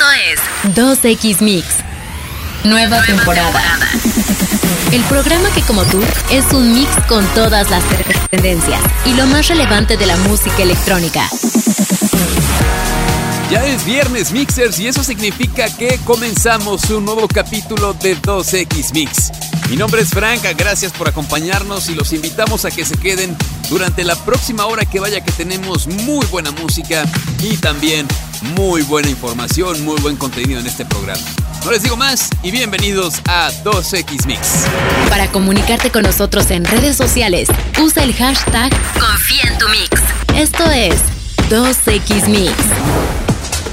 Esto es 2X Mix. Nueva, temporada. El programa que como tú es un mix con todas las tendencias y lo más relevante de la música electrónica. Ya es viernes Mixers y eso significa que comenzamos un nuevo capítulo de 2X Mix. Mi nombre es Franca, gracias por acompañarnos y los invitamos a que se queden durante la próxima hora que vaya que tenemos muy buena música y también muy buena información, muy buen contenido en este programa. No les digo más y bienvenidos a 2X Mix. Para comunicarte con nosotros en redes sociales, usa el hashtag Confía en tu Mix. Esto es 2X Mix.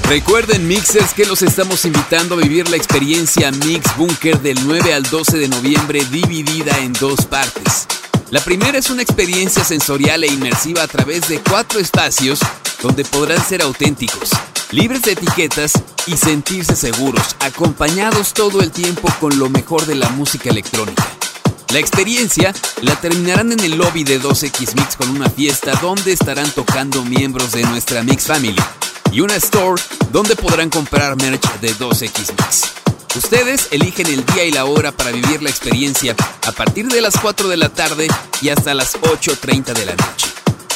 Recuerden Mixers que los estamos invitando a vivir la experiencia Mix Bunker del 9 al 12 de noviembre dividida en dos partes. La primera es una experiencia sensorial e inmersiva a través de cuatro espacios donde podrán ser auténticos, libres de etiquetas y sentirse seguros, acompañados todo el tiempo con lo mejor de la música electrónica. La experiencia la terminarán en el lobby de 2X Mix con una fiesta donde estarán tocando miembros de nuestra Mix Family y una store donde podrán comprar merch de 2X Mix. Ustedes eligen el día y la hora para vivir la experiencia a partir de las 4 de la tarde y hasta las 8.30 de la noche.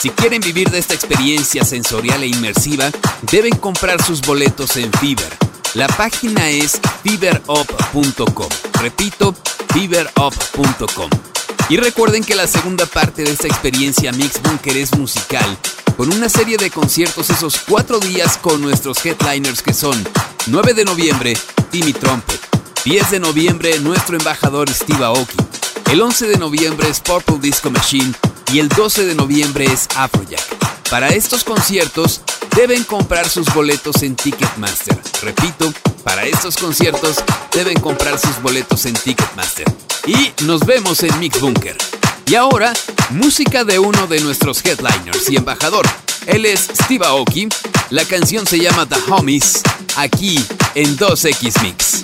Si quieren vivir de esta experiencia sensorial e inmersiva, deben comprar sus boletos en Fiverr. La página es fiberup.com. Repito, fiberup.com. Y recuerden que la segunda parte de esta experiencia Mix Bunker es musical con una serie de conciertos esos cuatro días con nuestros headliners que son 9 de noviembre, Timmy Trumpet, 10 de noviembre, nuestro embajador Steve Aoki, el 11 de noviembre es Purple Disco Machine y el 12 de noviembre es Afrojack. Para estos conciertos deben comprar sus boletos en Ticketmaster. Repito, para estos conciertos deben comprar sus boletos en Ticketmaster. Y nos vemos en Mix Bunker. Y ahora, música de uno de nuestros headliners y embajador. Él es Steve Aoki. La canción se llama The Homies, aquí en 2X Mix.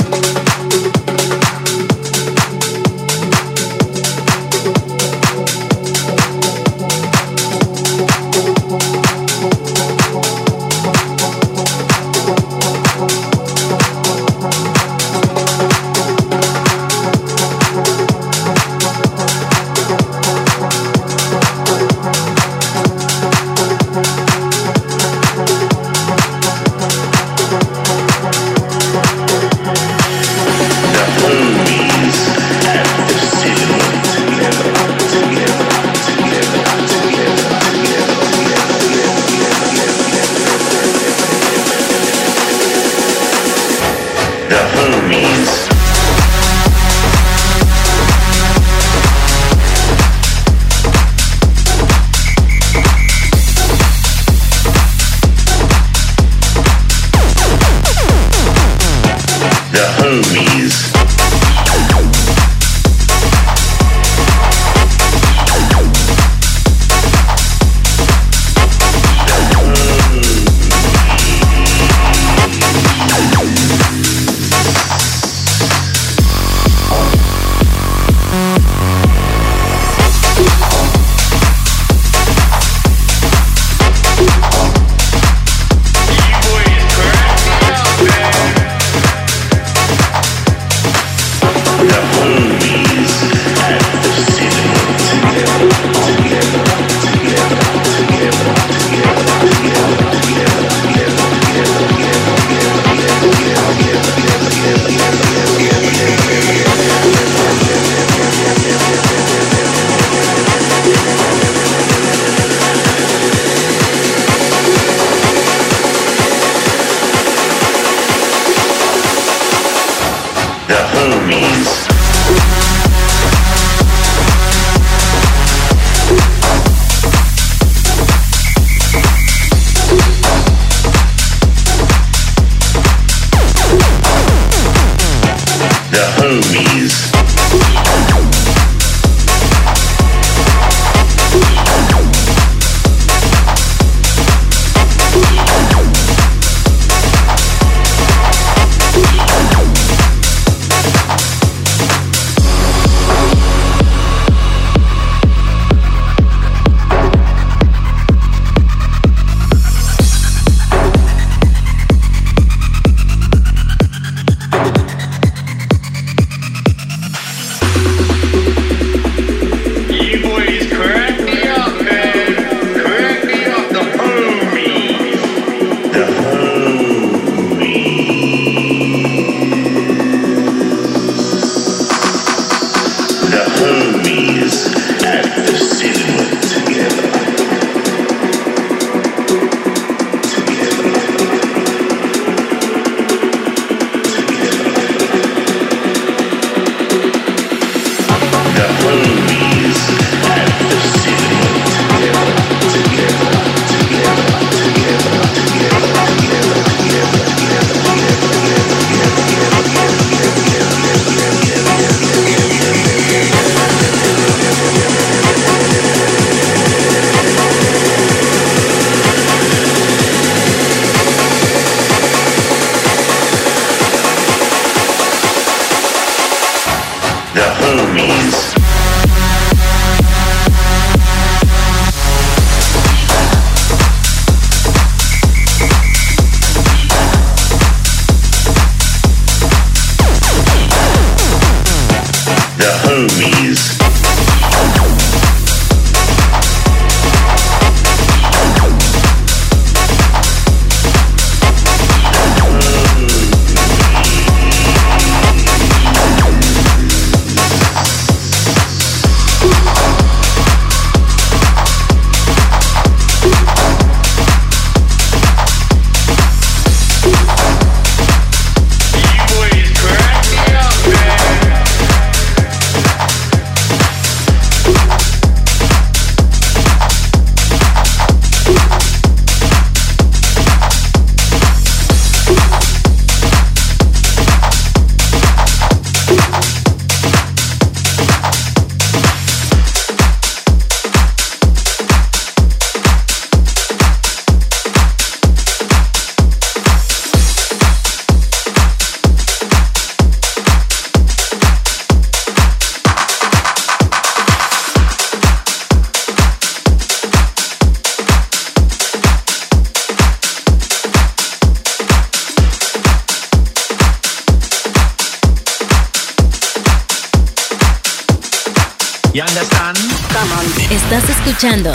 Estás escuchando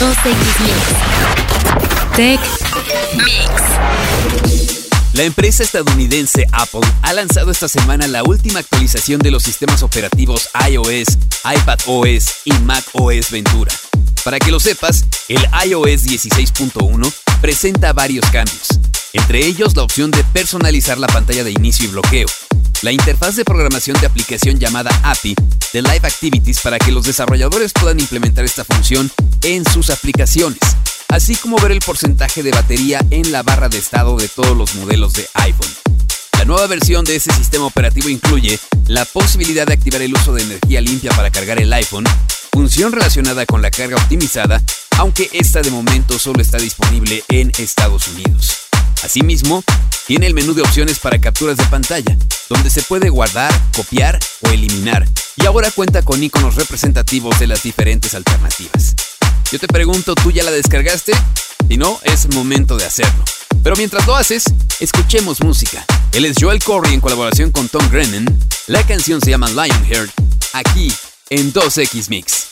2X Mix. Tech Mix. La empresa estadounidense Apple ha lanzado esta semana la última actualización de los sistemas operativos iOS, iPadOS y macOS Ventura. Para que lo sepas, el iOS 16.1 presenta varios cambios, entre ellos la opción de personalizar la pantalla de inicio y bloqueo, la interfaz de programación de aplicación llamada API de Live Activities para que los desarrolladores puedan implementar esta función en sus aplicaciones, así como ver el porcentaje de batería en la barra de estado de todos los modelos de iPhone. La nueva versión de ese sistema operativo incluye la posibilidad de activar el uso de energía limpia para cargar el iPhone, función relacionada con la carga optimizada, aunque esta de momento solo está disponible en Estados Unidos. Asimismo, tiene el menú de opciones para capturas de pantalla, donde se puede guardar, copiar o eliminar, y ahora cuenta con iconos representativos de las diferentes alternativas. Yo te pregunto, ¿tú ya la descargaste? Si no, es momento de hacerlo. Pero mientras lo haces, escuchemos música. Él es Joel Corey en colaboración con Tom Grennan. La canción se llama Lionheart, aquí en 2X Mix.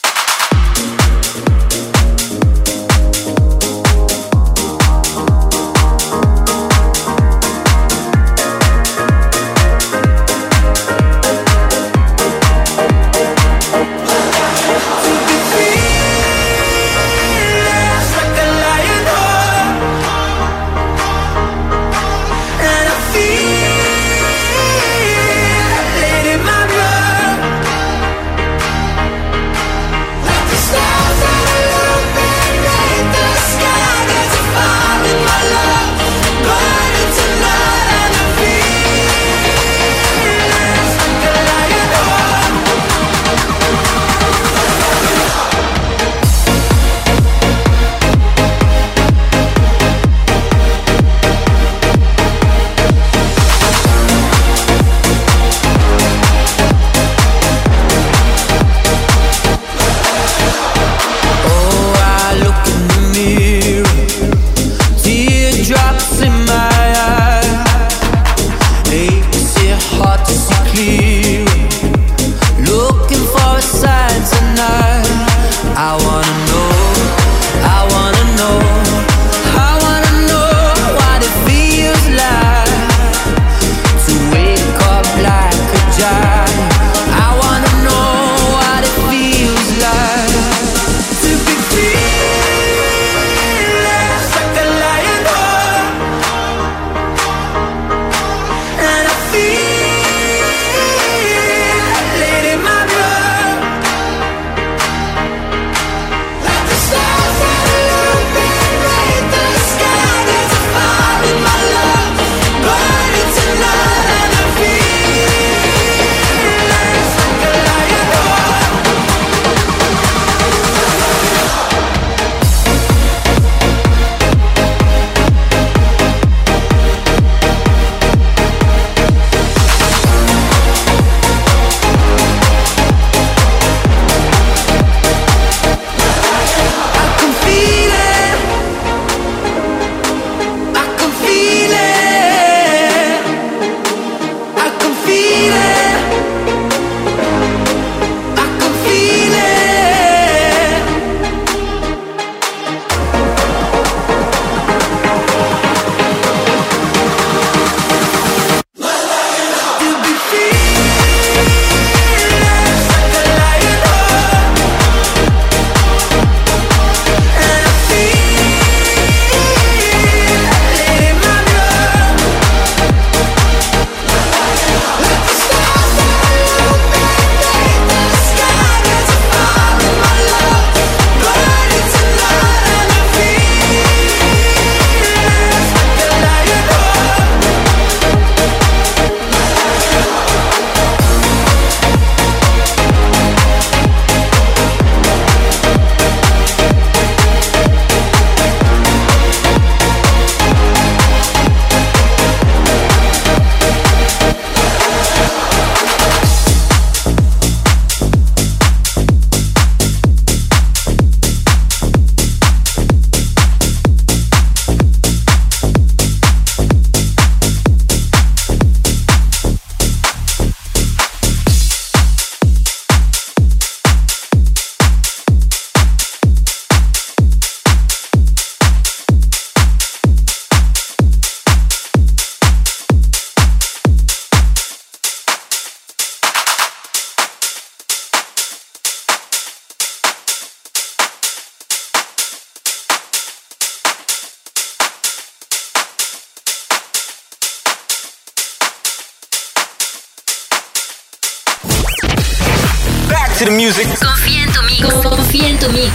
To the music. Confía en tu mix. Confía en tu mix.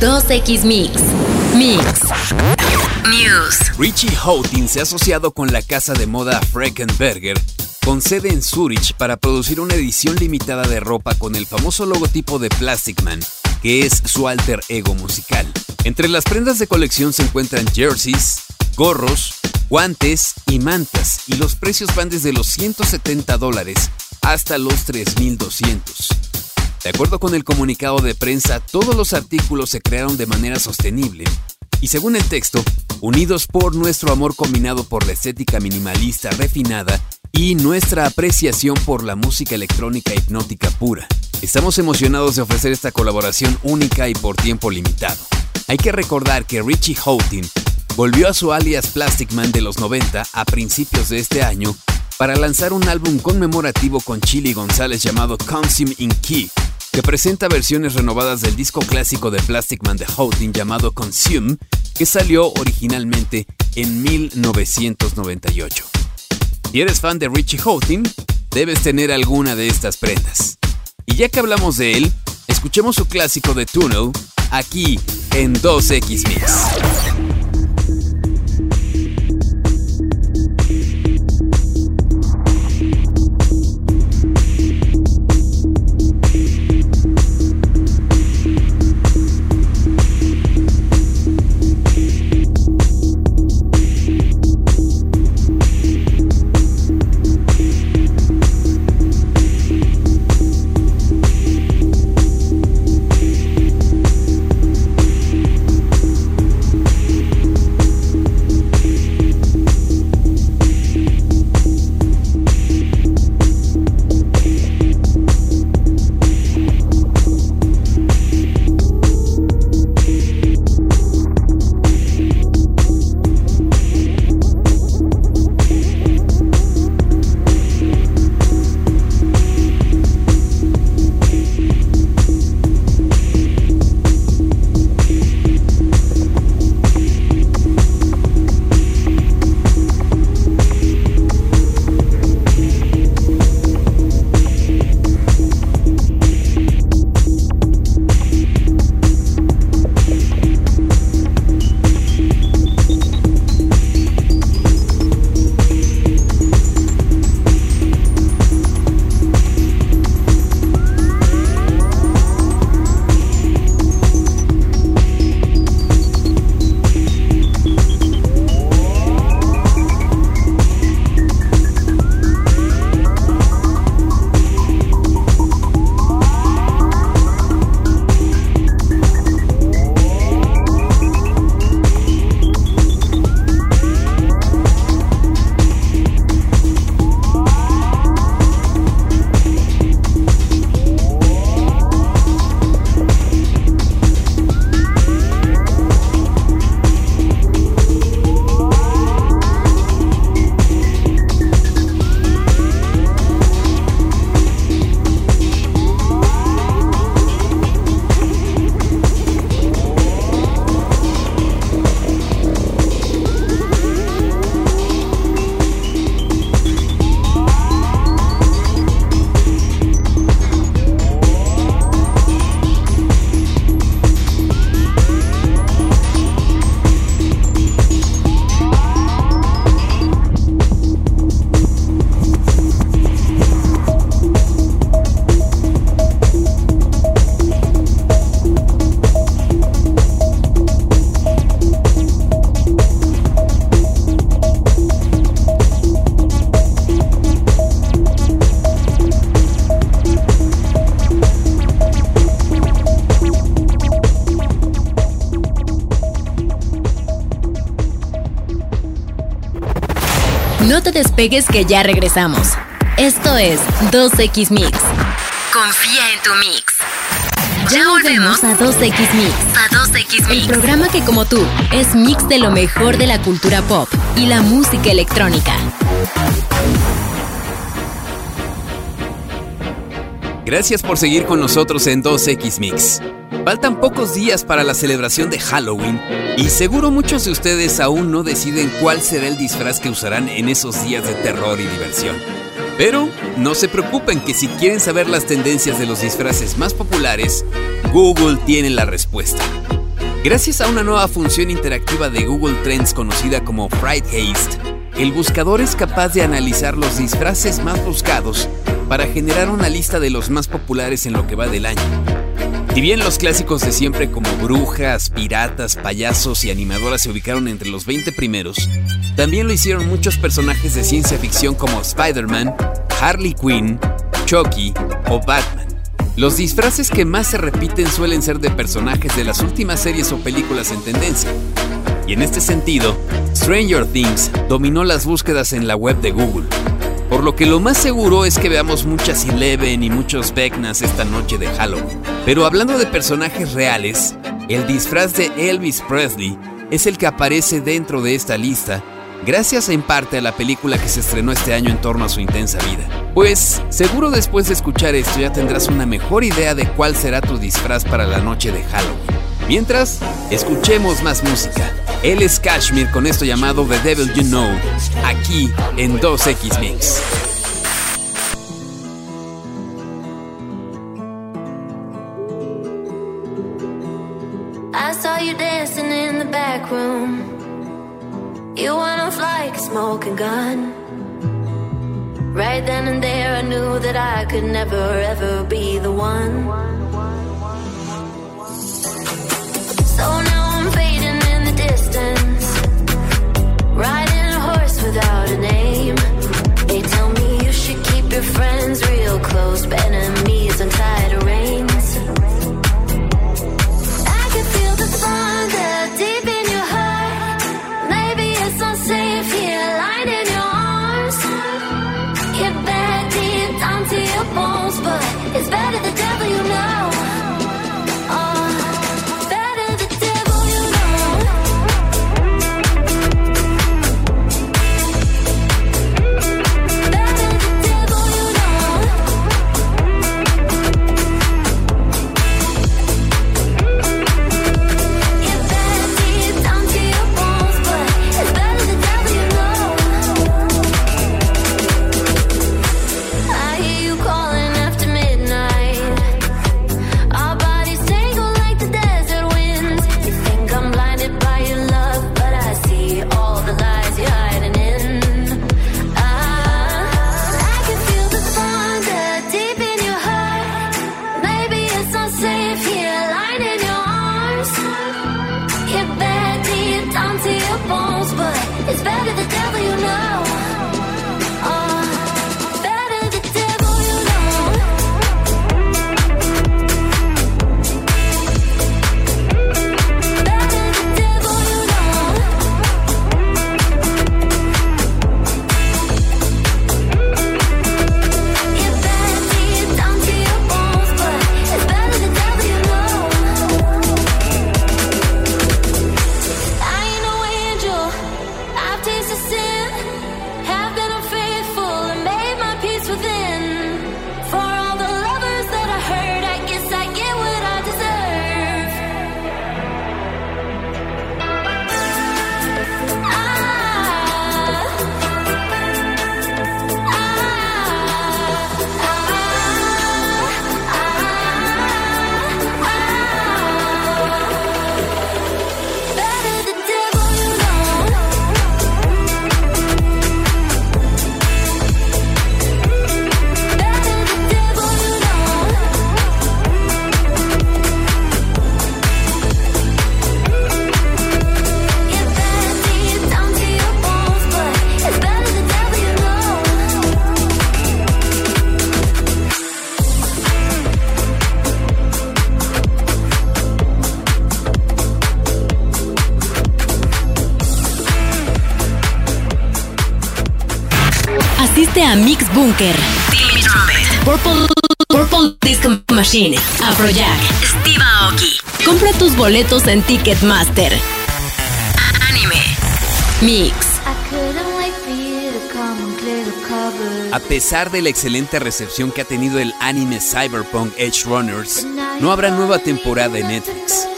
2X Mix. Mix. News. Richie Houghton se ha asociado con la casa de moda Freckenberger, con sede en Zurich, para producir una edición limitada de ropa con el famoso logotipo de Plastic Man, que es su alter ego musical. Entre las prendas de colección se encuentran jerseys, gorros, guantes y mantas, y los precios van desde los 170 dólares hasta los 3,200. De acuerdo con el comunicado de prensa, todos los artículos se crearon de manera sostenible y según el texto, unidos por nuestro amor combinado por la estética minimalista refinada y nuestra apreciación por la música electrónica hipnótica pura. Estamos emocionados de ofrecer esta colaboración única y por tiempo limitado. Hay que recordar que Richie Houghton volvió a su alias Plastic Man de los 90 a principios de este año para lanzar un álbum conmemorativo con Chili González llamado Consume in Key, que presenta versiones renovadas del disco clásico de Plastic Man de Houghton llamado Consume, que salió originalmente en 1998. Si eres fan de Richie Houghton, debes tener alguna de estas prendas. Y ya que hablamos de él, escuchemos su clásico de Tunnel aquí en 2X Mix. Despegues que ya regresamos. Esto es 2X Mix. Confía en tu mix. Ya volvemos a 2X Mix. A 2X Mix. El programa que como tú es mix de lo mejor de la cultura pop y la música electrónica. Gracias por seguir con nosotros en 2X Mix. Faltan pocos días para la celebración de Halloween y seguro muchos de ustedes aún no deciden cuál será el disfraz que usarán en esos días de terror y diversión. Pero no se preocupen que si quieren saber las tendencias de los disfraces más populares, Google tiene la respuesta. Gracias a una nueva función interactiva de Google Trends conocida como Fright Haste, el buscador es capaz de analizar los disfraces más buscados para generar una lista de los más populares en lo que va del año. Si bien los clásicos de siempre como brujas, piratas, payasos y animadoras se ubicaron entre los 20 primeros, también lo hicieron muchos personajes de ciencia ficción como Spider-Man, Harley Quinn, Chucky o Batman. Los disfraces que más se repiten suelen ser de personajes de las últimas series o películas en tendencia. Y en este sentido, Stranger Things dominó las búsquedas en la web de Google por lo que lo más seguro es que veamos muchas Eleven y muchos Vecnas esta noche de Halloween. Pero hablando de personajes reales, el disfraz de Elvis Presley es el que aparece dentro de esta lista, gracias en parte a la película que se estrenó este año en torno a su intensa vida. Pues seguro después de escuchar esto ya tendrás una mejor idea de cuál será tu disfraz para la noche de Halloween. Mientras, escuchemos más música. Él es Kashmir con esto llamado The Devil You Know, aquí en 2X Mix. I saw you dancing in the back room. You went off like a smoking gun. Right then and there, I knew that I could never ever be the one. Your friends real close, but Timmy Trumpet, Purple, Purple Disco Machine. Afrojack. Steve Aoki, Compra tus boletos en Ticketmaster. Anime, Mix. A pesar de la excelente recepción que ha tenido el anime Cyberpunk Edge Runners, no habrá nueva temporada en Netflix.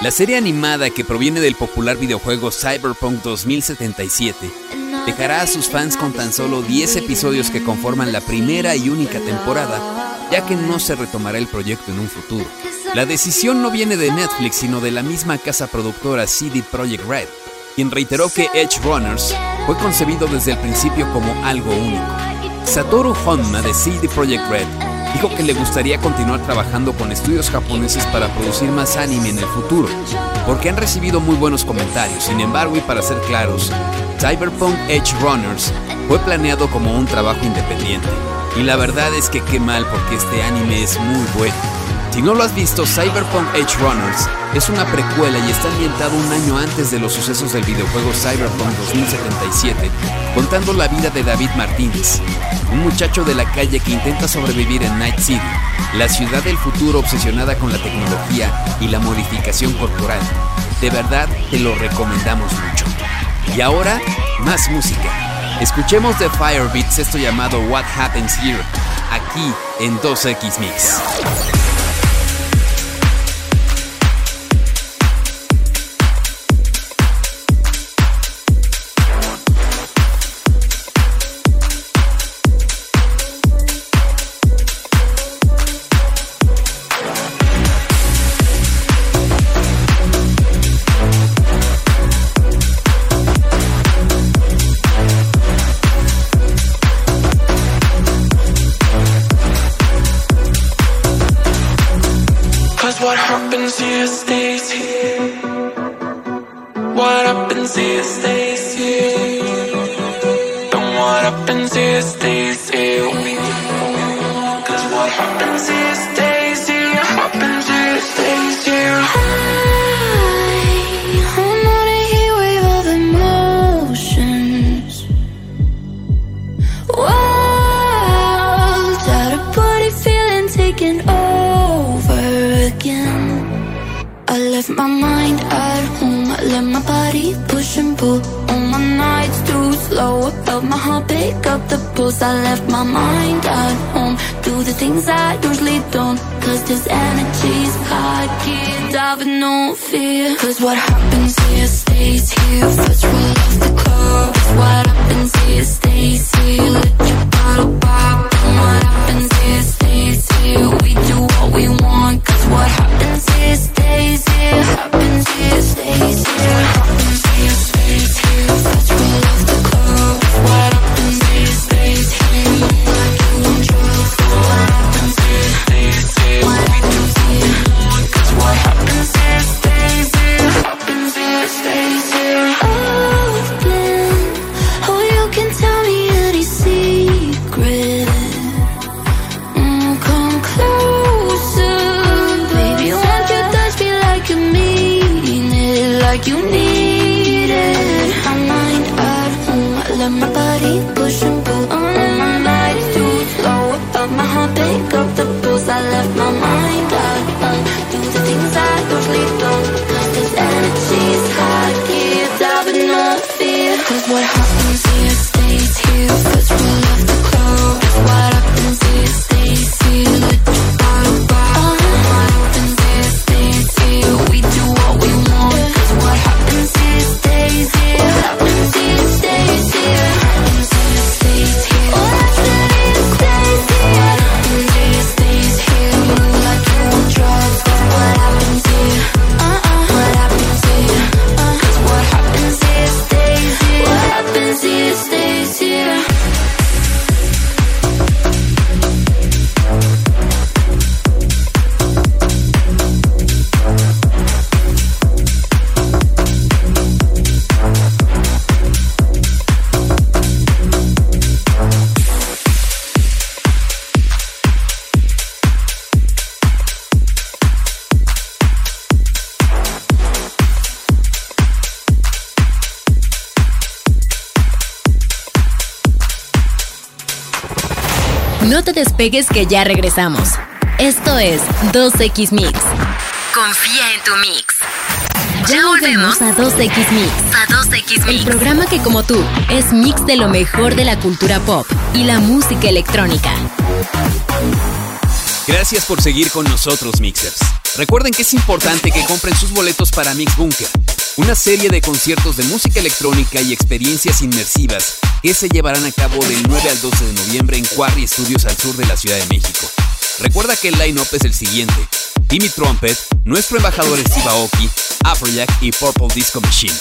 La serie animada que proviene del popular videojuego Cyberpunk 2077 dejará a sus fans con tan solo 10 episodios que conforman la primera y única temporada, ya que no se retomará el proyecto en un futuro. La decisión no viene de Netflix, sino de la misma casa productora CD Projekt Red, quien reiteró que Edge Runners fue concebido desde el principio como algo único. Satoru Honma de CD Projekt Red dijo que le gustaría continuar trabajando con estudios japoneses para producir más anime en el futuro, porque han recibido muy buenos comentarios. Sin embargo, y para ser claros, Cyberpunk Edge Runners fue planeado como un trabajo independiente. Y la verdad es que qué mal porque este anime es muy bueno. Si no lo has visto, Cyberpunk Edge Runners es una precuela y está ambientado un año antes de los sucesos del videojuego Cyberpunk 2077, contando la vida de David Martínez, un muchacho de la calle que intenta sobrevivir en Night City, la ciudad del futuro obsesionada con la tecnología y la modificación corporal. De verdad te lo recomendamos mucho. Y ahora, más música. Escuchemos de Firebeats esto llamado What Happens Here, aquí en 2X Mix. Happens here stays here. What happens here stays here. And what happens here stays here. Pull. On my nights too slow. I felt my heart pick up the pulse. I left my mind at home. Do the things I usually don't. Cause this energy's high. Can't dive with no fear. Cause what happens here stays here. First roll off the club. What happens here stays here. Let your bottle despegues que ya regresamos. Esto es 2X Mix. Confía en tu mix. Ya volvemos a 2X Mix. a 2X El Mix. programa que como tú es mix de lo mejor de la cultura pop y la música electrónica. Gracias por seguir con nosotros, Mixers. Recuerden que es importante que compren sus boletos para Mix Bunker, una serie de conciertos de música electrónica y experiencias inmersivas que se llevarán a cabo del 9 al 12 de noviembre en Quarry Studios al sur de la Ciudad de México. Recuerda que el line-up es el siguiente. Timmy Trumpet, nuestro embajador Steve Aoki, Afrojack y Purple Disco Machine.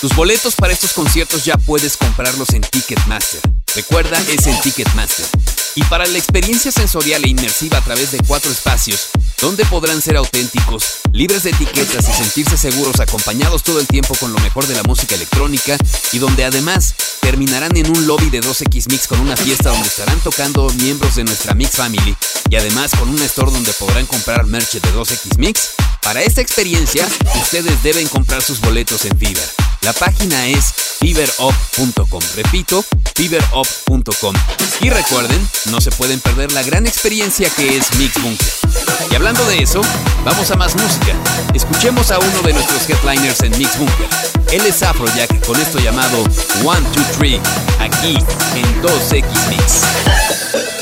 Tus boletos para estos conciertos ya puedes comprarlos en Ticketmaster. Recuerda, es en Ticketmaster. Y para la experiencia sensorial e inmersiva a través de cuatro espacios, donde podrán ser auténticos, libres de etiquetas y sentirse seguros acompañados todo el tiempo con lo mejor de la música electrónica y donde además terminarán en un lobby de 2X Mix con una fiesta donde estarán tocando miembros de nuestra Mix Family y además con un store donde podrán comprar merch de 2X Mix. Para esta experiencia, ustedes deben comprar sus boletos en Fiverr. La página es fiverup.com. Repito, fiverup.com. Y recuerden, no se pueden perder la gran experiencia que es Mix Bunker. Y hablando de eso, vamos a más música. Escuchemos a uno de nuestros headliners en Mix Bunker. Él es Afrojack con esto llamado One, Two, Three, aquí en 2X Mix.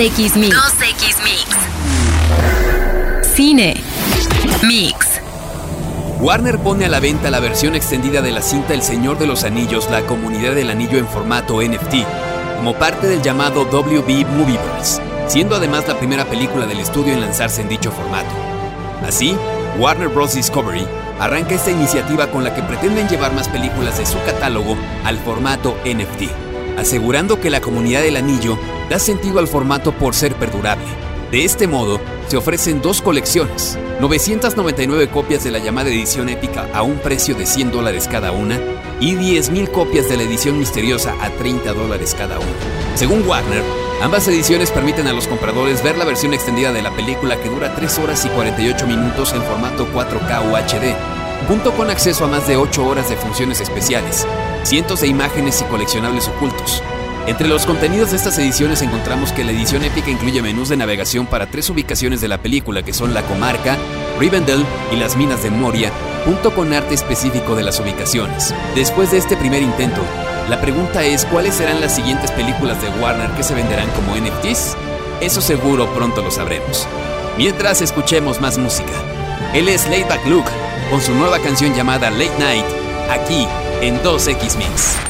2X Mix. 2X Mix. Cine. Mix. Warner pone a la venta la versión extendida de la cinta El Señor de los Anillos, la comunidad del anillo en formato NFT, como parte del llamado WB Movieverse, siendo además la primera película del estudio en lanzarse en dicho formato. Así, Warner Bros. Discovery arranca esta iniciativa con la que pretenden llevar más películas de su catálogo al formato NFT, asegurando que la comunidad del anillo da sentido al formato por ser perdurable. De este modo, se ofrecen dos colecciones, 999 copias de la llamada edición épica a un precio de 100 dólares cada una y 10.000 copias de la edición misteriosa a 30 dólares cada una. Según Warner, Ambas ediciones permiten a los compradores ver la versión extendida de la película que dura 3 horas y 48 minutos en formato 4K UHD, junto con acceso a más de 8 horas de funciones especiales, cientos de imágenes y coleccionables ocultos. Entre los contenidos de estas ediciones encontramos que la edición épica incluye menús de navegación para tres ubicaciones de la película que son la comarca, Rivendell y las minas de Moria, junto con arte específico de las ubicaciones. Después de este primer intento, la pregunta es cuáles serán las siguientes películas de Warner que se venderán como NFTs. Eso seguro pronto lo sabremos. Mientras escuchemos más música. Él es Laidback Luke con su nueva canción llamada Late Night, aquí en 2X Mix.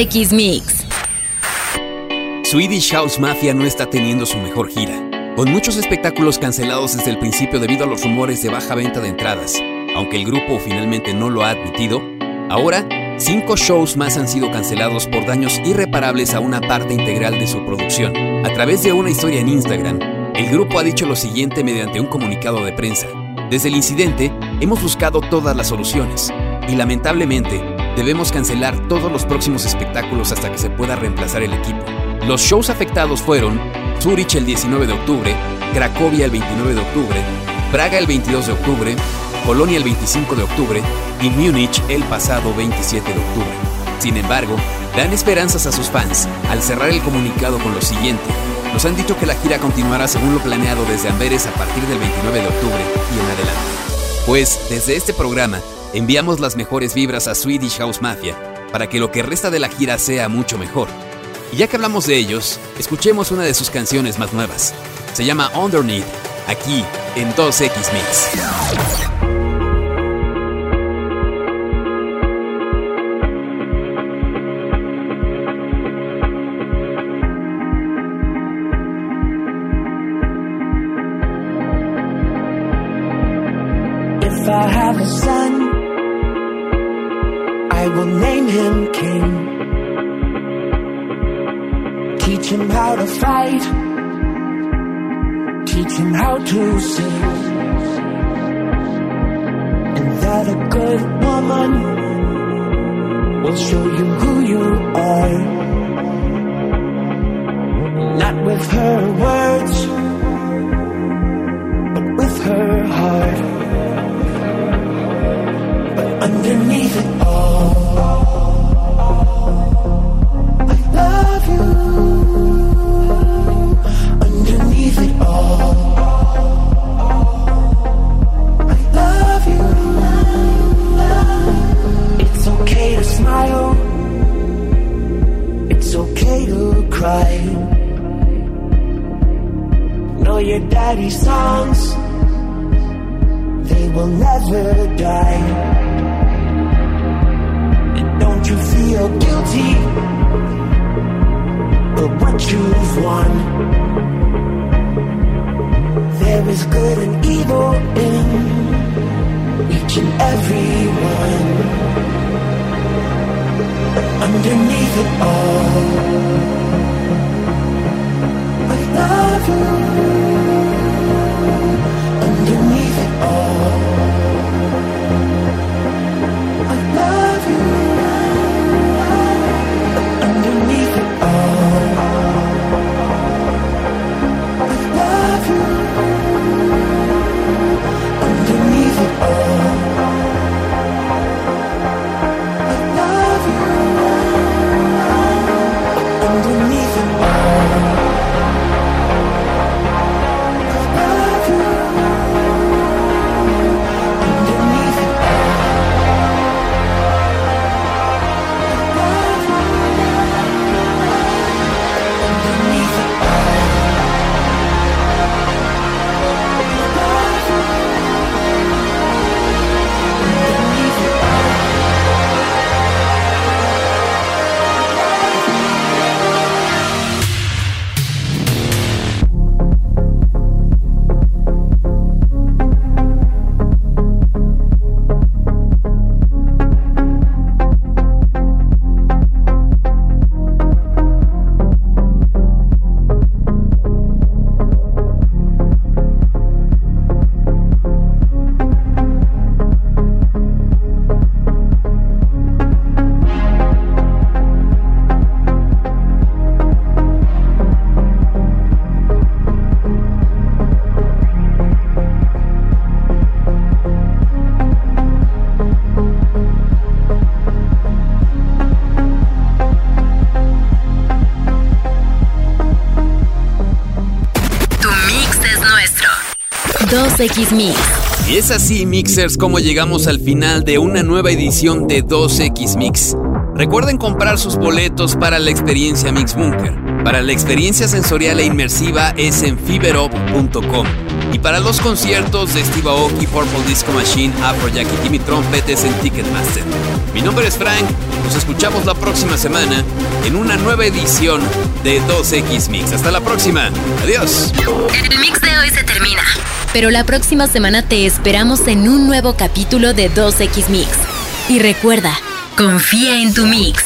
2X Mix. Swedish House Mafia no está teniendo su mejor gira, con muchos espectáculos cancelados desde el principio debido a los rumores de baja venta de entradas. Aunque el grupo finalmente no lo ha admitido, ahora cinco shows más han sido cancelados por daños irreparables a una parte integral de su producción. A través de una historia en Instagram, el grupo ha dicho lo siguiente mediante un comunicado de prensa. Desde el incidente, hemos buscado todas las soluciones y lamentablemente debemos cancelar todos los próximos espectáculos hasta que se pueda reemplazar el equipo. Los shows afectados fueron Zurich el 19 de octubre, Cracovia el 29 de octubre, Praga el 22 de octubre, Colonia el 25 de octubre y Múnich el pasado 27 de octubre. Sin embargo, dan esperanzas a sus fans al cerrar el comunicado con lo siguiente. Nos han dicho que la gira continuará según lo planeado desde Amberes a partir del 29 de octubre y en adelante. Pues desde este programa enviamos las mejores vibras a Swedish House Mafia para que lo que resta de la gira sea mucho mejor. Y ya que hablamos de ellos, escuchemos una de sus canciones más nuevas. Se llama Underneath, aquí en 2X Mix. I will name him King. Teach him how to fight, teach him how to sing. And that a good woman will show you who you are. Not with her words, but with her heart. But underneath it cry. Know your daddy's songs, they will never die. And don't you feel guilty for what you've won? There is good and evil in each and every one underneath it all. Love you. 2X Mix. Y es así, Mixers, como llegamos al final de una nueva edición de 2X Mix. Recuerden comprar sus boletos para la experiencia Mix Bunker. Para la experiencia sensorial e inmersiva es en fiberop.com. Y para los conciertos de Steve Aoki, Purple Disco Machine, Afrojack y Timmy Trumpet es en Ticketmaster. Mi nombre es Frank, nos escuchamos la próxima semana en una nueva edición de 2X Mix. Hasta la próxima, adiós. El mix de hoy se termina. Pero la próxima semana te esperamos en un nuevo capítulo de 2X Mix. Y recuerda, Confía en tu mix.